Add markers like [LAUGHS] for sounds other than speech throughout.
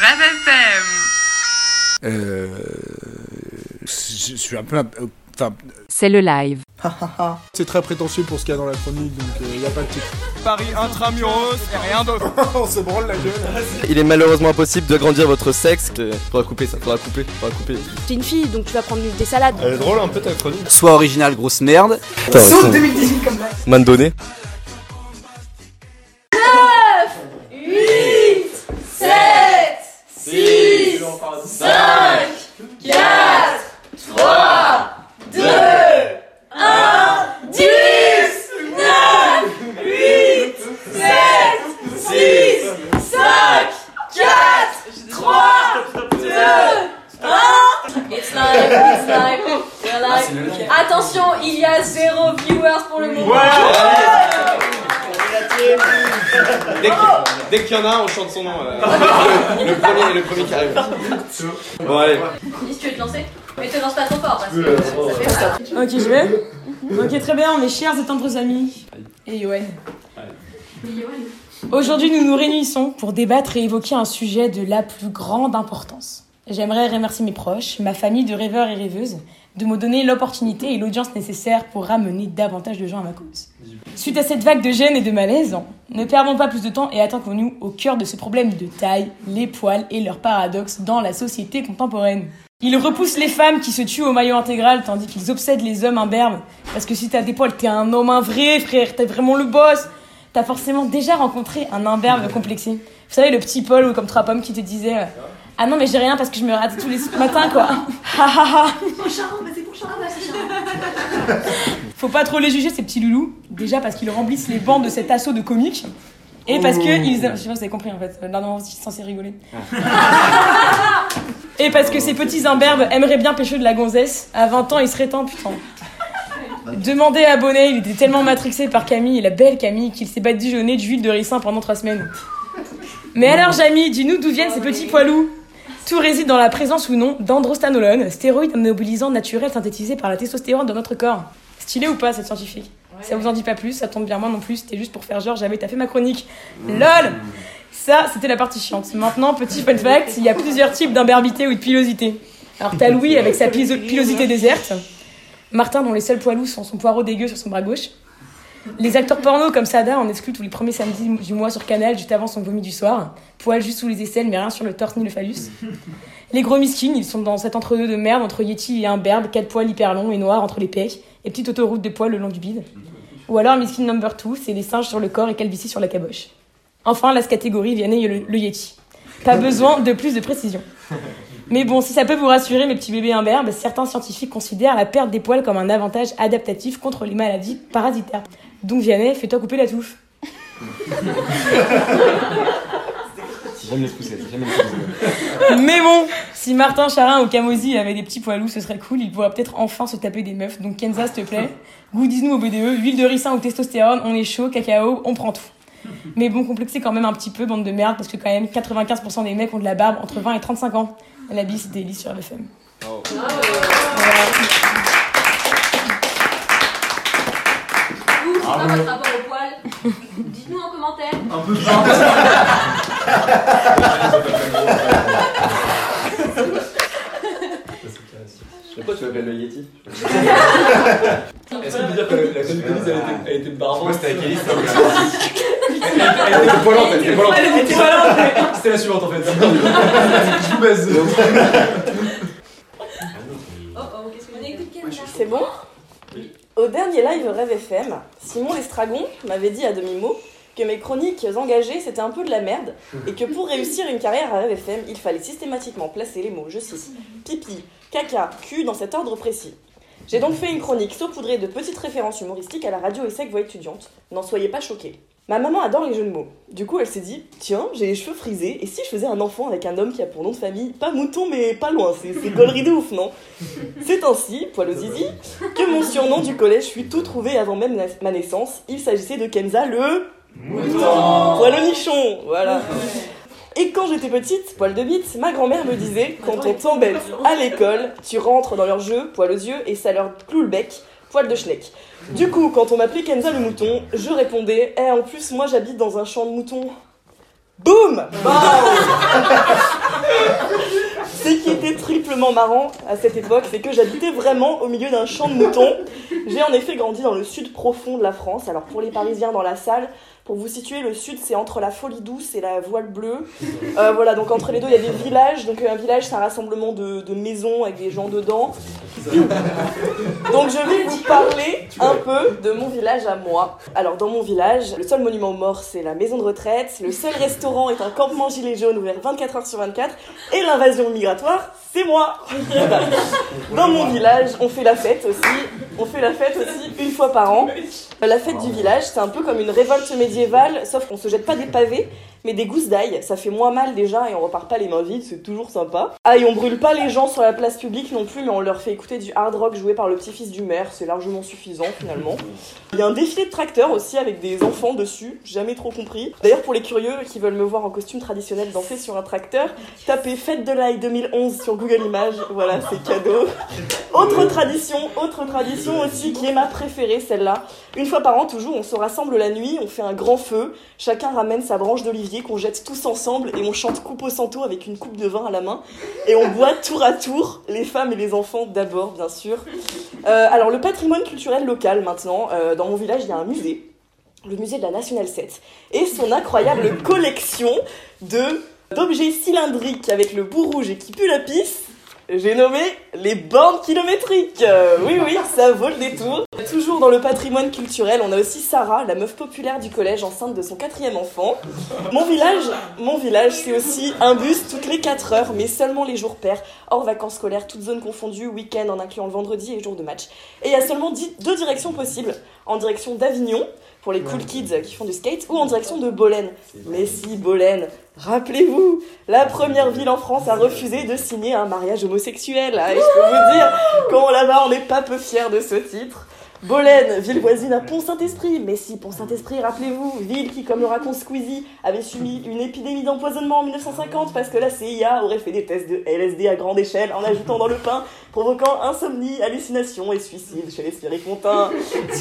Rêve FM. Euh, je suis un peu. euh, Enfin, C'est le live. [LAUGHS] C'est très prétentieux pour ce qu'il y a dans la chronique, donc il n'y a pas de titre. Paris intramuros et rien d'autre. [LAUGHS] On se branle la gueule. Il est malheureusement impossible d'agrandir votre sexe. Euh, Faudra couper ça, faudra couper, faudra couper. T'es une fille, donc tu vas prendre des salades. Elle est drôle un peu ta chronique. soit original, grosse merde. Sauf 2018 comme João fala do. Dès qu'il y en a un, on chante son nom. euh. [LAUGHS] le, premier, le premier qui arrive. Bon allez. Lise, tu veux te lancer? Mais te lance pas trop fort parce que ça fait peur. Ok, je vais. Ok, très bien, mes chers et tendres amis. Et Yoann. Aujourd'hui, nous nous réunissons pour débattre et évoquer un sujet de la plus grande importance. J'aimerais remercier mes proches, ma famille de rêveurs et rêveuses, de me donner l'opportunité et l'audience nécessaire pour ramener davantage de gens à ma cause. Suite à cette vague de gêne et de malaise, ne perdons pas plus de temps et attaquons-nous au cœur de ce problème de taille, les poils et leurs paradoxes dans la société contemporaine. Ils repoussent les femmes qui se tuent au maillot intégral tandis qu'ils obsèdent les hommes imberbes. Parce que si t'as des poils, t'es un homme un vrai, frère, t'es vraiment le boss. T'as forcément déjà rencontré un imberbe complexé. Vous savez, le petit Paul ou comme Trapom qui te disait euh, Ah non, mais j'ai rien parce que je me rate tous les [LAUGHS] matins, quoi. Ha ha ha. [LAUGHS] Faut pas trop les juger, ces petits loulous. Déjà parce qu'ils remplissent les bancs de cet assaut de comiques. Et parce que ils. Je sais pas si vous avez compris en fait. Non, non, suis censé rigoler. [LAUGHS] Et parce que ces petits imberbes aimeraient bien pêcher de la gonzesse. À 20 ans, il serait temps, putain. Demandez à Bonnet, il était tellement matrixé par Camille, la belle Camille, qu'il s'est badigeonné d'huile de ricin pendant trois semaines. Mais alors, Jamie, dis-nous d'où viennent ces petits poilous Tout réside dans la présence ou non d'androstanolone, stéroïde mobilisant naturel synthétisé par la testostérone dans notre corps. Stylé ou pas, cette scientifique Ça vous en dit pas plus, ça tombe bien moi non plus, c'était juste pour faire genre j'avais taffé ma chronique. LOL Ça, c'était la partie chiante. Maintenant, petit fun fact, il y a plusieurs types d'imberbité ou de pilosité. Alors t'as Louis avec sa pilosité déserte, Martin dont les seuls poilous sont son poireau dégueu sur son bras gauche, les acteurs porno comme Sada en excluent tous les premiers samedis du mois sur Canal juste avant son vomi du soir. Poil juste sous les aisselles mais rien sur le torse ni le phallus. Les gros miskins, ils sont dans cet entre-deux de merde entre Yeti et imberbe, quatre poils hyper longs et noirs entre les pecs et petite autoroute de poils le long du bide. Ou alors miskin number 2, c'est les singes sur le corps et calvitie sur la caboche. Enfin, la catégorie Vianney le, le Yeti. Pas besoin de plus de précision. Mais bon, si ça peut vous rassurer, mes petits bébés imberbes, certains scientifiques considèrent la perte des poils comme un avantage adaptatif contre les maladies parasitaires. Donc Vianney, fais-toi couper la touffe. J'aime les pousser, j'aime les pousser. Mais bon, si Martin Charin ou Camozzi avaient des petits poilous, ce serait cool, ils pourraient peut-être enfin se taper des meufs. Donc Kenza, s'il te plaît, goûtise-nous au BDE, huile de ricin ou testostérone, on est chaud, cacao, on prend tout. [LAUGHS] Mais bon, complexé quand même un petit peu, bande de merde, parce que quand même 95% des mecs ont de la barbe entre 20 et 35 ans. La bise, c'était Elise sur FM. Vous, c'est quoi votre rapport au poil Dites-nous en commentaire. Je sais pas, tu m'appelles le Yeti. Est-ce qu'on peut dire que la chronique elle était barbante Moi, c'était avec Elise, [LAUGHS] Elle était poilante, elle était poilante. C'était la suivante en fait. [LAUGHS] Je vous baise. Oh oh, qu'est-ce qu'on écoute Kenza C'est bon Au dernier live Rêve FM, Simon Lestragon m'avait dit à demi-mot que mes chroniques engagées c'était un peu de la merde et que pour réussir une carrière à Rêve FM, il fallait systématiquement placer les mots, je cite, pipi, caca, cul dans cet ordre précis. J'ai donc fait une chronique saupoudrée de petites références humoristiques à la radio et sec voix étudiante. N'en soyez pas choqués. Ma maman adore les jeux de mots. Du coup, elle s'est dit Tiens, j'ai les cheveux frisés, et si je faisais un enfant avec un homme qui a pour nom de famille pas mouton, mais pas loin, c'est gaulerie de ouf, non? C'est ainsi, poil zizi, que mon surnom du collège fut tout trouvé avant même ma naissance. Il s'agissait de Kenza le. Mouton Poil au nichon Voilà Et quand j'étais petite, poil de bite, ma grand-mère me disait Quand on t'embête à l'école, tu rentres dans leur jeu, poil aux yeux, et ça leur cloue le bec, Poil de schneck. Du coup, quand on m'appelait Kenza le mouton, je répondais Eh, en plus, moi j'habite dans un champ de moutons. Boum bah [LAUGHS] Ce qui était triplement marrant à cette époque, c'est que j'habitais vraiment au milieu d'un champ de moutons. J'ai en effet grandi dans le sud profond de la France. Alors pour les Parisiens dans la salle, pour vous situer, le sud c'est entre la Folie Douce et la Voile Bleue. Euh, voilà, donc entre les deux il y a des villages. Donc un village c'est un rassemblement de, de maisons avec des gens dedans. Donc je vais vous parler un peu de mon village à moi. Alors dans mon village, le seul monument mort c'est la maison de retraite, le seul restaurant est un campement gilet jaune ouvert 24 heures sur 24 et l'invasion migratoire c'est moi. [LAUGHS] Dans mon village, on fait la fête aussi. On fait la fête aussi une fois par an. La fête du village, c'est un peu comme une révolte médiévale, sauf qu'on se jette pas des pavés, mais des gousses d'ail. Ça fait moins mal déjà et on repart pas les mains vides, c'est toujours sympa. Ah, et on brûle pas les gens sur la place publique non plus, mais on leur fait écouter du hard rock joué par le petit-fils du maire, c'est largement suffisant finalement. [LAUGHS] Il y a un défilé de tracteurs aussi avec des enfants dessus, jamais trop compris. D'ailleurs, pour les curieux qui veulent me voir en costume traditionnel danser sur un tracteur, tapez Fête de l'ail 2011 sur Google Images, voilà, c'est cadeau. Autre tradition, autre tradition aussi qui est ma préférée, celle-là. Une fois par an, toujours, on se rassemble la nuit, on fait un grand feu, chacun ramène sa branche d'olivier qu'on jette tous ensemble et on chante coupe au santo avec une coupe de vin à la main et on boit tour à tour, les femmes et les enfants d'abord, bien sûr. Euh, alors, le patrimoine culturel local maintenant, euh, dans mon village, il y a un musée, le musée de la National 7, et son incroyable collection d'objets cylindriques avec le bout rouge et qui pue la pisse. J'ai nommé les bornes kilométriques. Euh, oui, oui, ça vaut le détour. Toujours dans le patrimoine culturel, on a aussi Sarah, la meuf populaire du collège, enceinte de son quatrième enfant. Mon village, mon village, c'est aussi un bus toutes les 4 heures, mais seulement les jours pairs, hors vacances scolaires, toutes zones confondues, week-end en incluant le vendredi et jour de match. Et il y a seulement deux directions possibles. En direction d'Avignon, pour les cool kids qui font du skate, ou en direction de Bolène. Mais si, Bolène, rappelez-vous, la première ville en France à refuser de signer un mariage homosexuel. Ah, et je peux vous dire, quand là-bas, on n'est pas peu fiers de ce titre? Bolène, ville voisine à Pont-Saint-Esprit. Mais si, Pont-Saint-Esprit, rappelez-vous, ville qui, comme le raconte Squeezie, avait subi une épidémie d'empoisonnement en 1950 parce que la CIA aurait fait des tests de LSD à grande échelle en ajoutant dans le pain, provoquant insomnie, hallucinations et suicide chez les spiricontins.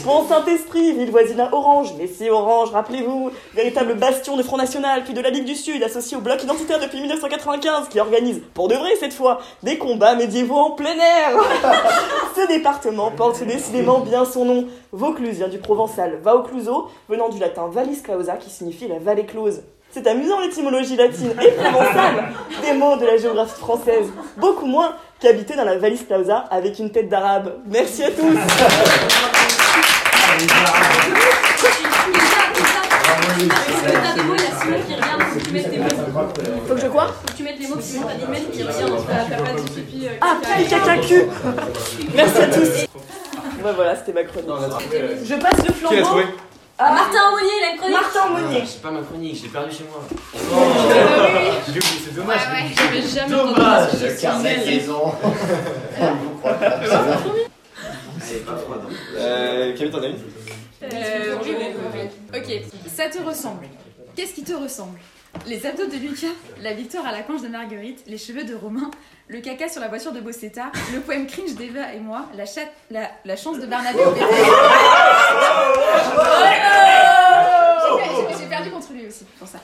Pont-Saint-Esprit, [LAUGHS] ville voisine à Orange. Mais si, Orange, rappelez-vous, véritable bastion de Front National, puis de la Ligue du Sud, associé au bloc identitaire depuis 1995, qui organise, pour de vrai cette fois, des combats médiévaux en plein air. [LAUGHS] Ce département porte décidément bien son nom. Vaucluse vient du provençal Vaucluso, venant du latin Vallis Clausa, qui signifie la vallée close. C'est amusant l'étymologie latine et provençale des mots de la géographie française. Beaucoup moins qu'habiter dans la Vallis Clausa avec une tête d'arabe. Merci à tous. Qui faut que tu mettes tes mots. Faut que je quoi Faut que tu mettes les mots, sinon t'as des mails qui faire pas de pipi. euh, Ah, cul Merci à tous. Ouais, voilà, c'était ma chronique. Je passe le Qui l'a flambeau trouvé à Martin Aumonier, il a une chronique. Martin Monnier. C'est pas ma chronique, je l'ai perdu chez moi. [LAUGHS] C'est dommage. J'avais jamais Dommage, le carnet de liaison. On vous croit pas. C'est pas froid. non. Euh, Camille, t'en as une Euh, oui, oui, oui, oui. Ok, ça te ressemble. Qu'est-ce qui te ressemble? Les abdos de Lucas, la victoire à la planche de Marguerite, les cheveux de Romain, le caca sur la voiture de Bossetta, le poème cringe d'Eva et moi, la, chatte, la, la chance de Barnabé au. J'ai- J'ai perdu contre lui aussi, pour ça.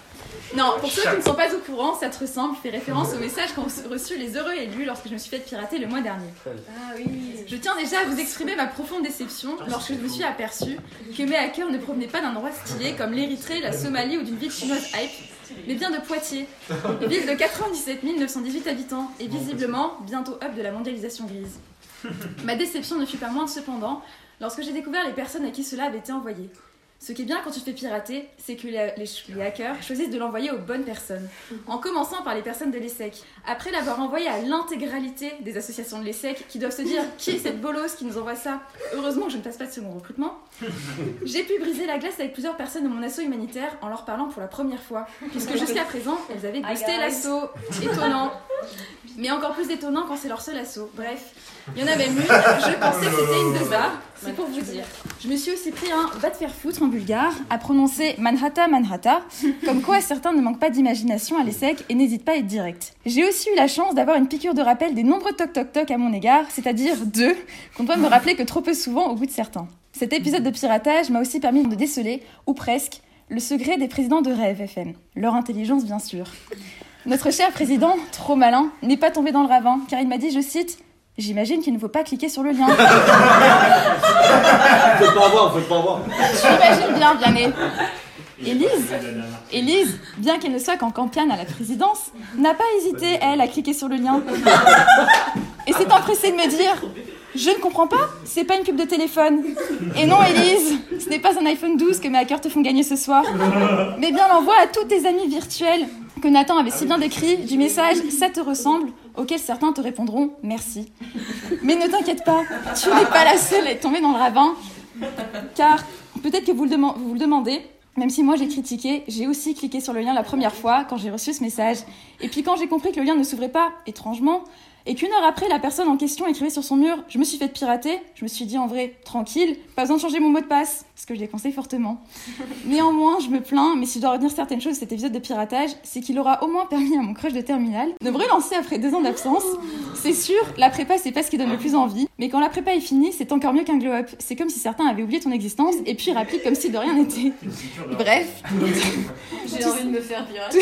Non, pour ceux qui ne sont pas au courant, ça te ressemble fait référence au message qu'ont reçu les heureux élus lorsque je me suis fait pirater le mois dernier. Ah oui. Je tiens déjà à vous exprimer ma profonde déception lorsque je me suis aperçue que mes hackers ne provenaient pas d'un endroit stylé comme l'Érythrée, la Somalie ou d'une ville chinoise hype, mais bien de Poitiers, [LAUGHS] ville de 97 918 habitants et visiblement bientôt hub de la mondialisation grise. [LAUGHS] Ma déception ne fut pas moindre cependant lorsque j'ai découvert les personnes à qui cela avait été envoyé. Ce qui est bien quand tu te fais pirater, c'est que les, les- les hackers choisissent de l'envoyer aux bonnes personnes, en commençant par les personnes de l'ESSEC. Après l'avoir envoyé à l'intégralité des associations de l'ESSEC, qui doivent se dire qui est cette bolosse qui nous envoie ça? Heureusement que je ne passe pas de second recrutement. [LAUGHS] J'ai pu briser la glace avec plusieurs personnes de mon assaut humanitaire en leur parlant pour la première fois, puisque [LAUGHS] jusqu'à présent, elles avaient boosté l'assaut. Étonnant. Mais encore plus étonnant quand c'est leur seul assaut. Bref, il y en a même une, je pensais que c'était une de c'est pour vous dire. Je me suis aussi pris un va te faire foutre en bulgare à prononcer Manhattan Manhattan, comme quoi certains ne manquent pas d'imagination à l'ESSEC et n'hésitent pas à être direct. J'ai aussi eu la chance d'avoir une piqûre de rappel des nombreux toc toc toc à mon égard, c'est-à-dire deux, qu'on doit me rappeler que trop peu souvent au goût de certains. Cet épisode de piratage m'a aussi permis de déceler, ou presque, le secret des présidents de Rêve FM. Leur intelligence, bien sûr. Notre cher président, trop malin, n'est pas tombé dans le ravin, car il m'a dit, je cite, J'imagine qu'il ne faut pas cliquer sur le lien. [LAUGHS] Faut pas avoir, faut pas avoir. J'imagine bien, Vianney. Élise, Élise, bien qu'elle ne soit qu'en campagne à la présidence, n'a pas hésité, elle, à cliquer sur le lien. [LAUGHS] Et s'est empressée de me dire Je ne comprends pas, c'est pas une pub de téléphone. Et non, Élise, ce n'est pas un iPhone 12 que mes hackers te font gagner ce soir, mais bien l'envoi à tous tes amis virtuels que Nathan avait si bien décrit du message Ça te ressemble, auquel certains te répondront Merci. Mais ne t'inquiète pas, tu n'es pas la seule à être tombée dans le ravin, car peut-être que vous vous le demandez, même si moi j'ai critiqué, j'ai aussi cliqué sur le lien la première fois quand j'ai reçu ce message. Et puis quand j'ai compris que le lien ne s'ouvrait pas, étrangement, et qu'une heure après la personne en question écrivait sur son mur Je me suis fait pirater, je me suis dit en vrai, tranquille, pas besoin de changer mon mot de passe, ce que je déconseille fortement. [LAUGHS] Néanmoins, je me plains, mais si je dois retenir certaines choses de cet épisode de piratage, c'est qu'il aura au moins permis à mon crush de terminale de me relancer après deux ans d'absence. C'est sûr, la prépa c'est pas ce qui donne le plus envie, mais quand la prépa est finie, c'est encore mieux qu'un glow-up. C'est comme si certains avaient oublié ton existence et puis rappliquent comme si de rien n'était. Bref, [LAUGHS] J'ai envie de me faire pirate. [LAUGHS]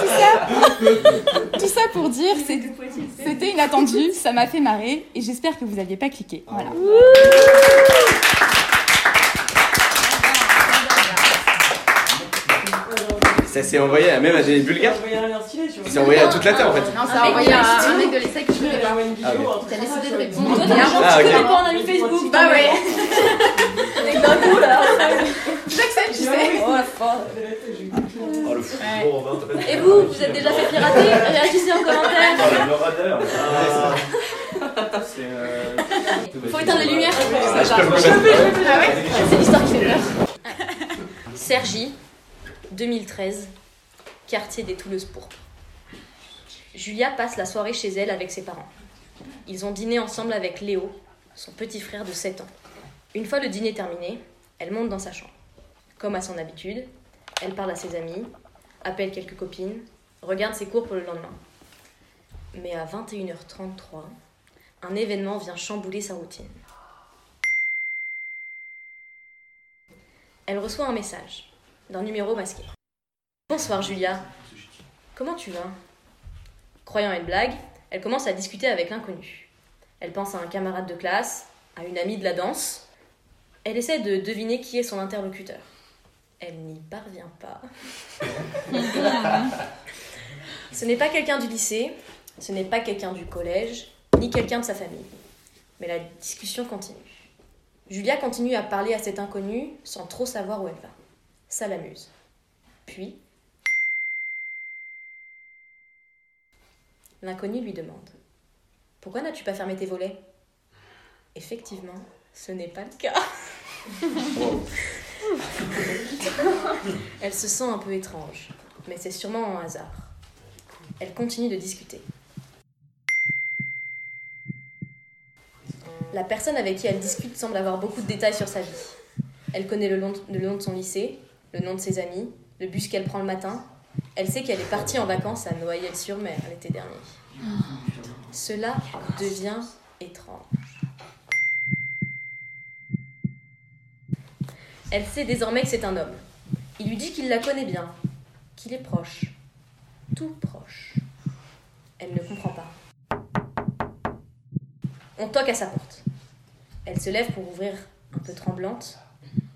tout ça, tout ça pour dire, c'était inattendu, ça m'a fait marrer et j'espère que vous aviez pas cliqué. Voilà. Ça s'est envoyé à même à des bulgares. Ça s'est envoyé à toute la terre en fait. Non, ça a envoyé à un mec de l'ESSEC que je connais pas. Ah, ok. T'as décidé de répondre. Toi, t'as Ah, tu connais pas en ami Facebook. Bah ouais. D'un coup, là. J'accepte, tu sais. Oh, la fin. Oh le fou. Et vous, vous êtes déjà fait pirater? Réagissez en commentaire. Faut éteindre les lumières. Ah, je peux me mettre. C'est l'histoire qui fait peur. Sergi, 2013, quartier des Touleuses pourpres. Julia passe la soirée chez elle avec ses parents. Ils ont dîné ensemble avec Léo, son petit frère de 7 ans. Une fois le dîner terminé, elle monte dans sa chambre. Comme à son habitude, elle parle à ses amis, appelle quelques copines, regarde ses cours pour le lendemain. Mais à 21h33, un événement vient chambouler sa routine. Elle reçoit un message d'un numéro masqué. Bonsoir Julia, comment tu vas? Croyant une blague, elle commence à discuter avec l'inconnu. Elle pense à un camarade de classe, à une amie de la danse. Elle essaie de deviner qui est son interlocuteur. Elle n'y parvient pas. ce n'est pas quelqu'un du lycée, ce n'est pas quelqu'un du collège, ni quelqu'un de sa famille. Mais la discussion continue. Julia continue à parler à cet inconnu sans trop savoir où elle va. Ça l'amuse. Puis, l'inconnu lui demande Pourquoi n'as-tu pas fermé tes volets? Effectivement, ce n'est pas le cas. Elle se sent un peu étrange, mais c'est sûrement un hasard. Elle continue de discuter. La personne avec qui elle discute semble avoir beaucoup de détails sur sa vie. Elle connaît le le nom de son lycée, le nom de ses amis, le bus qu'elle prend le matin. Elle sait qu'elle est partie en vacances à Noyelles-sur-Mer l'été dernier. Cela devient étrange. Elle sait désormais que c'est un homme. Il lui dit qu'il la connaît bien, qu'il est proche, tout proche. Elle ne comprend pas. On toque à sa porte. Elle se lève pour ouvrir un peu tremblante.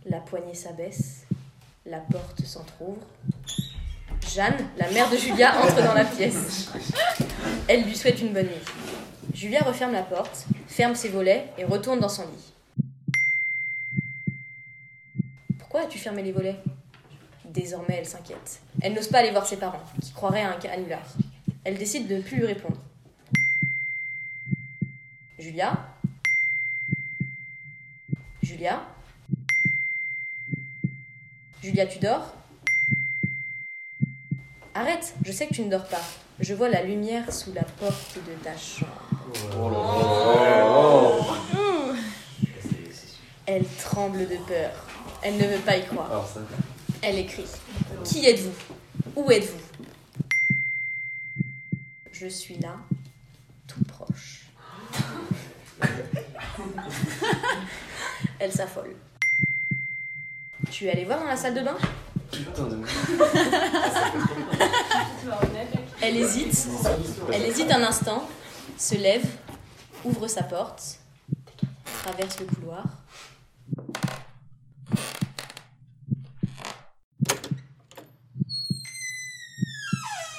La poignée s'abaisse. La porte s'entr'ouvre. Jeanne, la mère de Julia, entre dans la pièce. Elle lui souhaite une bonne nuit. Julia referme la porte, ferme ses volets et retourne dans son lit. Pourquoi as-tu fermé les volets? Désormais, elle s'inquiète. Elle n'ose pas aller voir ses parents, qui croiraient à un canular. Elle décide de ne plus lui répondre. Julia? Julia? Julia, tu dors? Arrête, je sais que tu ne dors pas. Je vois la lumière sous la porte de ta chambre. Elle tremble de peur. Elle ne veut pas y croire. Elle écrit Qui êtes-vous? Où êtes-vous? Je suis là, tout proche. [LAUGHS] Elle s'affole. Tu es allé voir dans la salle de bain [LAUGHS] Elle hésite, elle hésite un instant, se lève, ouvre sa porte, traverse le couloir.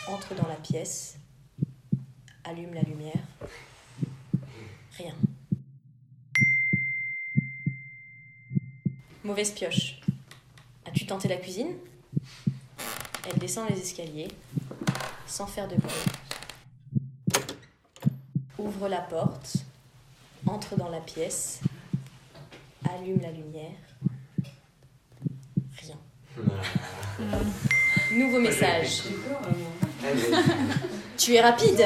Entre dans la pièce, allume la lumière. Rien. Mauvaise pioche. Tenté la cuisine Elle descend les escaliers, sans faire de bruit. Ouvre la porte, entre dans la pièce, allume la lumière. Rien. [LAUGHS] Nouveau message. Tu es rapide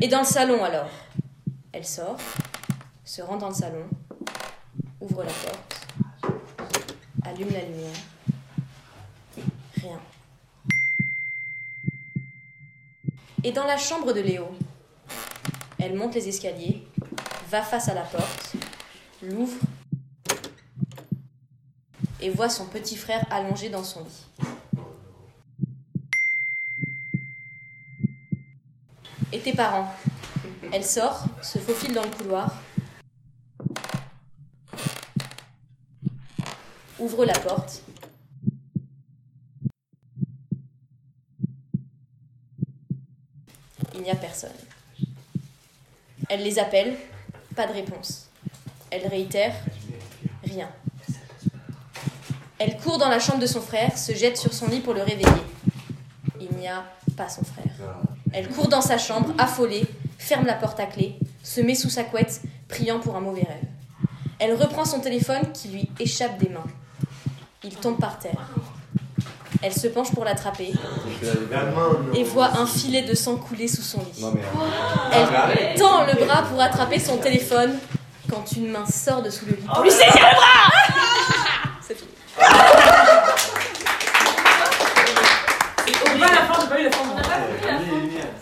Et dans le salon alors Elle sort, se rend dans le salon, ouvre la porte, allume la lumière. Rien. Et dans la chambre de Léo, elle monte les escaliers, va face à la porte, l'ouvre et voit son petit frère allongé dans son lit. Et tes parents? Elle sort, se faufile dans le couloir, ouvre la porte. Il n'y a personne. Elle les appelle, pas de réponse. Elle réitère, rien. Elle court dans la chambre de son frère, se jette sur son lit pour le réveiller. Il n'y a pas son frère. Elle court dans sa chambre, affolée, ferme la porte à clé, se met sous sa couette, priant pour un mauvais rêve. Elle reprend son téléphone qui lui échappe des mains. Il tombe par terre. Elle se penche pour l'attraper et voit un filet de sang couler sous son lit. Elle tend le bras pour attraper son téléphone quand une main sort de sous le lit pour lui saisir le bras C'est fini. On va à la fin, j'ai pas eu la fin.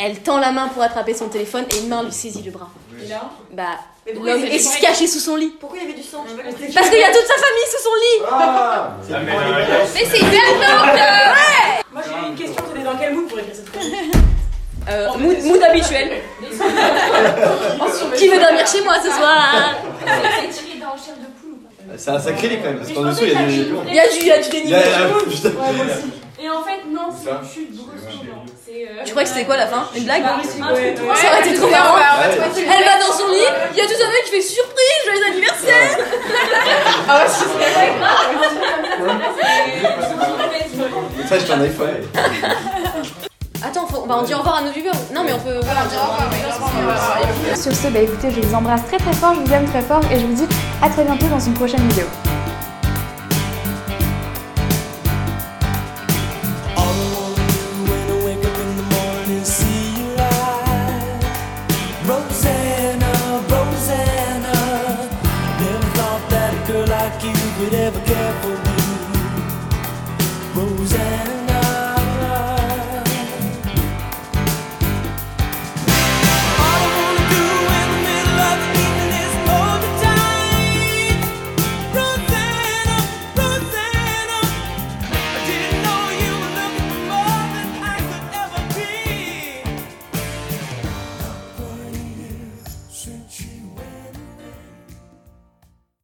Elle tend la main pour attraper son téléphone et une main lui saisit le bras. Et là Bah, l'homme est caché sous son lit. Pourquoi il y avait du sang Parce qu'il y a toute sa famille sous son lit. Ah Mais c'est hyper Moi j'ai une question, t'es dans quel mood pour écrire cette chronique euh, mood, mood habituel. [LAUGHS] Qui veut dormir chez moi ce soir C'est tiré dans chair de poule ou pas C'est un sacré lit quand même, parce qu'en dessous il y a du. Il y a du, il y a du dénivelé. Et en fait, non, c'est une chute brusquement. Euh, Tu crois que c'était quoi la fin Une blague un Ça aurait été trop marrant. Ouais. Elle va dans son lit, il y a tout sa famille qui fait surprise, joyeux anniversaire Ah ouais, c'est vrai. Ça, un. [LAUGHS] Attends, faut, bah on dit au revoir à nos viewers. Non mais on peut. Voilà, on dit au revoir. Sur ce, bah écoutez, je vous embrasse très très fort, je vous aime très fort et je vous dis à très bientôt dans une prochaine vidéo. Could ever care for me.